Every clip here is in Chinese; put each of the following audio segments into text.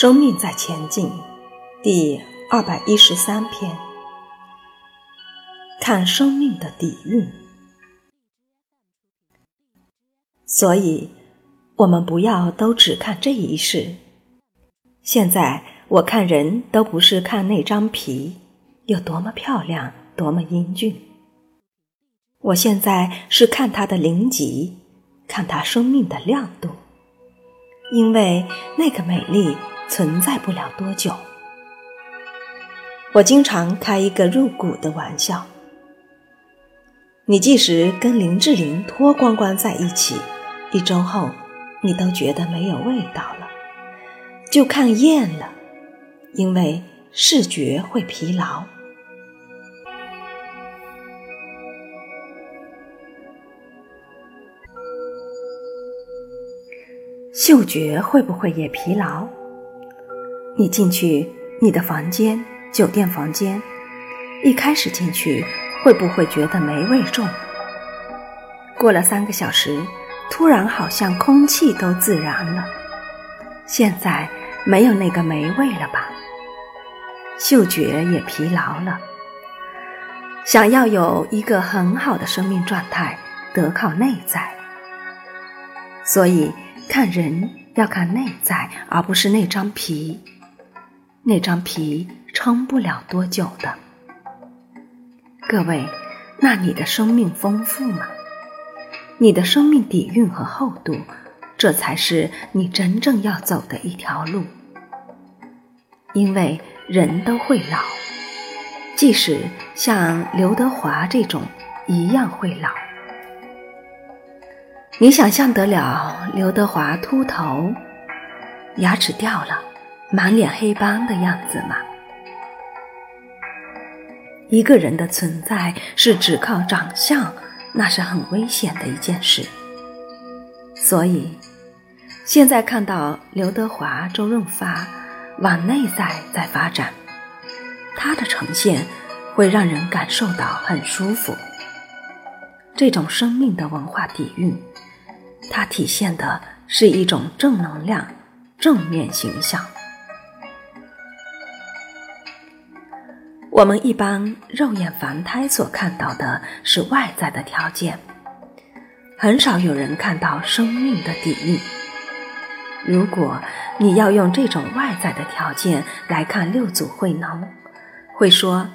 生命在前进，第二百一十三篇。看生命的底蕴，所以，我们不要都只看这一世。现在我看人都不是看那张皮有多么漂亮，多么英俊。我现在是看他的灵级，看他生命的亮度，因为那个美丽存在不了多久。我经常开一个入骨的玩笑：你即使跟林志玲脱光光在一起，一周后你都觉得没有味道了，就看厌了，因为视觉会疲劳。嗅觉会不会也疲劳？你进去你的房间，酒店房间，一开始进去会不会觉得霉味重？过了三个小时，突然好像空气都自然了，现在没有那个霉味了吧？嗅觉也疲劳了。想要有一个很好的生命状态，得靠内在，所以。看人要看内在，而不是那张皮。那张皮撑不了多久的。各位，那你的生命丰富吗？你的生命底蕴和厚度，这才是你真正要走的一条路。因为人都会老，即使像刘德华这种一样会老。你想象得了刘德华秃头、牙齿掉了、满脸黑斑的样子吗？一个人的存在是只靠长相，那是很危险的一件事。所以，现在看到刘德华、周润发往内在在发展，他的呈现会让人感受到很舒服。这种生命的文化底蕴。它体现的是一种正能量、正面形象。我们一般肉眼凡胎所看到的是外在的条件，很少有人看到生命的底蕴。如果你要用这种外在的条件来看六祖慧能，会说：“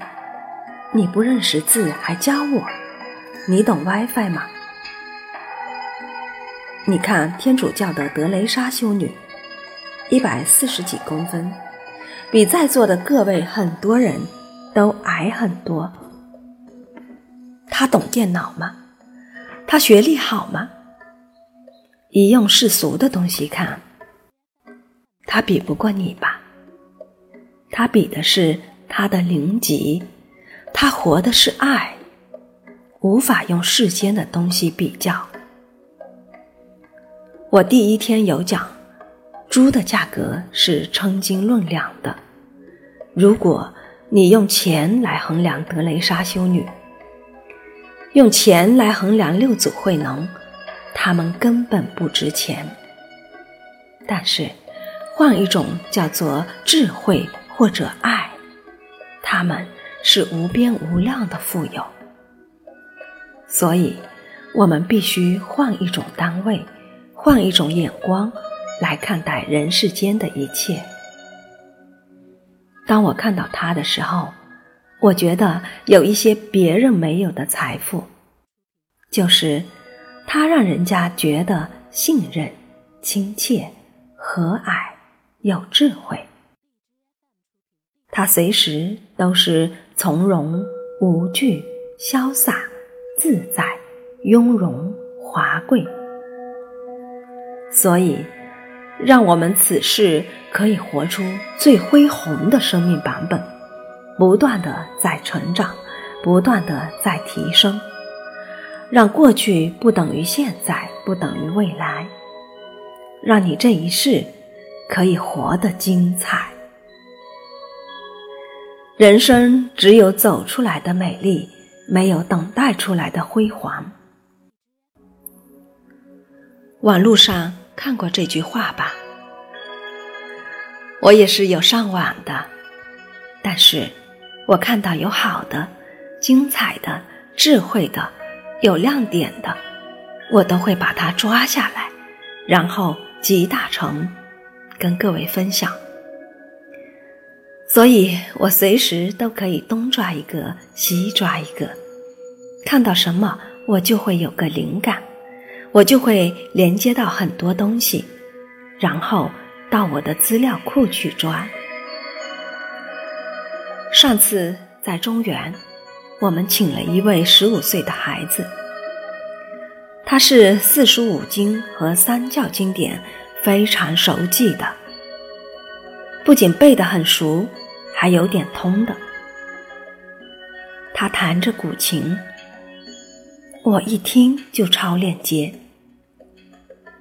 你不认识字还教我？你懂 WiFi 吗？”你看天主教的德雷莎修女，一百四十几公分，比在座的各位很多人都矮很多。他懂电脑吗？他学历好吗？以用世俗的东西看，他比不过你吧？他比的是他的灵级，他活的是爱，无法用世间的东西比较。我第一天有讲，猪的价格是称斤论两的。如果你用钱来衡量德雷莎修女，用钱来衡量六祖慧能，他们根本不值钱。但是，换一种叫做智慧或者爱，他们是无边无量的富有。所以，我们必须换一种单位。换一种眼光来看待人世间的一切。当我看到他的时候，我觉得有一些别人没有的财富，就是他让人家觉得信任、亲切、和蔼、有智慧。他随时都是从容、无惧、潇洒、自在、雍容、华贵。所以，让我们此世可以活出最恢宏的生命版本，不断的在成长，不断的在提升，让过去不等于现在，不等于未来，让你这一世可以活得精彩。人生只有走出来的美丽，没有等待出来的辉煌。网络上。看过这句话吧？我也是有上网的，但是我看到有好的、精彩的、智慧的、有亮点的，我都会把它抓下来，然后集大成，跟各位分享。所以我随时都可以东抓一个，西抓一个，看到什么我就会有个灵感，我就会连接到很多东西，然后到我的资料库去抓。上次在中原，我们请了一位十五岁的孩子，他是四书五经和三教经典非常熟记的。不仅背得很熟，还有点通的。他弹着古琴，我一听就超链接。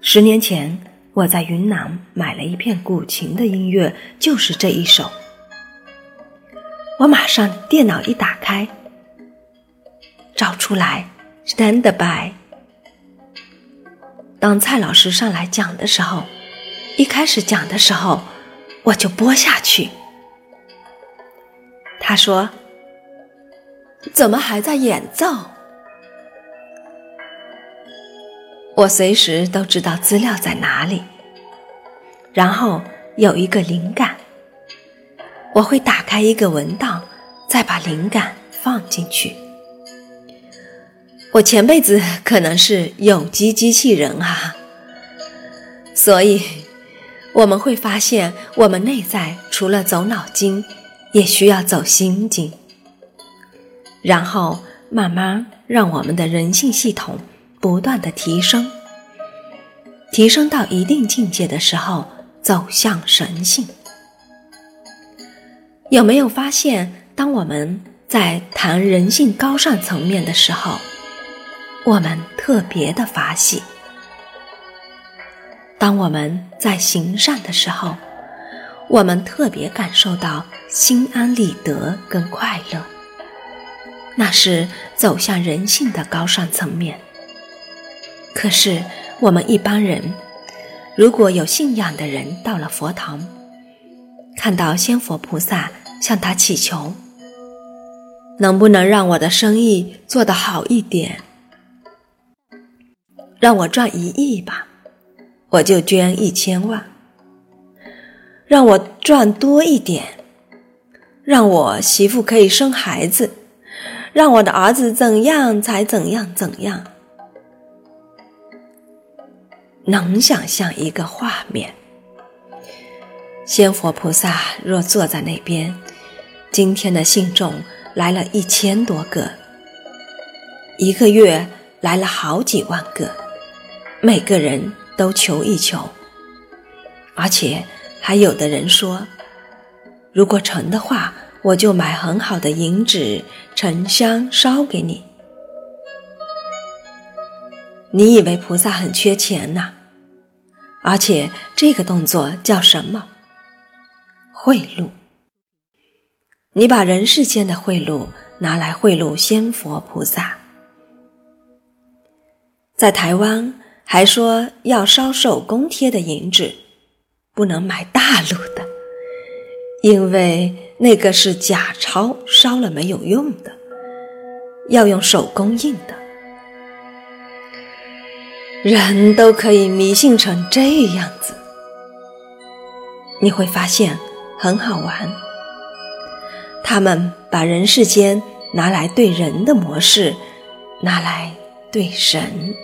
十年前我在云南买了一片古琴的音乐，就是这一首。我马上电脑一打开，找出来，stand by。当蔡老师上来讲的时候，一开始讲的时候。我就播下去。他说：“怎么还在演奏？”我随时都知道资料在哪里，然后有一个灵感，我会打开一个文档，再把灵感放进去。我前辈子可能是有机机器人啊，所以。我们会发现，我们内在除了走脑筋，也需要走心经，然后慢慢让我们的人性系统不断的提升，提升到一定境界的时候，走向神性。有没有发现，当我们在谈人性高尚层面的时候，我们特别的发喜？当我们在行善的时候，我们特别感受到心安理得跟快乐，那是走向人性的高尚层面。可是我们一般人，如果有信仰的人到了佛堂，看到仙佛菩萨向他祈求，能不能让我的生意做得好一点，让我赚一亿吧？我就捐一千万，让我赚多一点，让我媳妇可以生孩子，让我的儿子怎样才怎样怎样。能想象一个画面：仙佛菩萨若坐在那边，今天的信众来了一千多个，一个月来了好几万个，每个人。都求一求，而且还有的人说，如果成的话，我就买很好的银纸、沉香烧给你。你以为菩萨很缺钱呐？而且这个动作叫什么？贿赂。你把人世间的贿赂拿来贿赂仙佛菩萨，在台湾。还说要烧手工贴的银纸，不能买大陆的，因为那个是假钞，烧了没有用的，要用手工印的。人都可以迷信成这样子，你会发现很好玩。他们把人世间拿来对人的模式，拿来对神。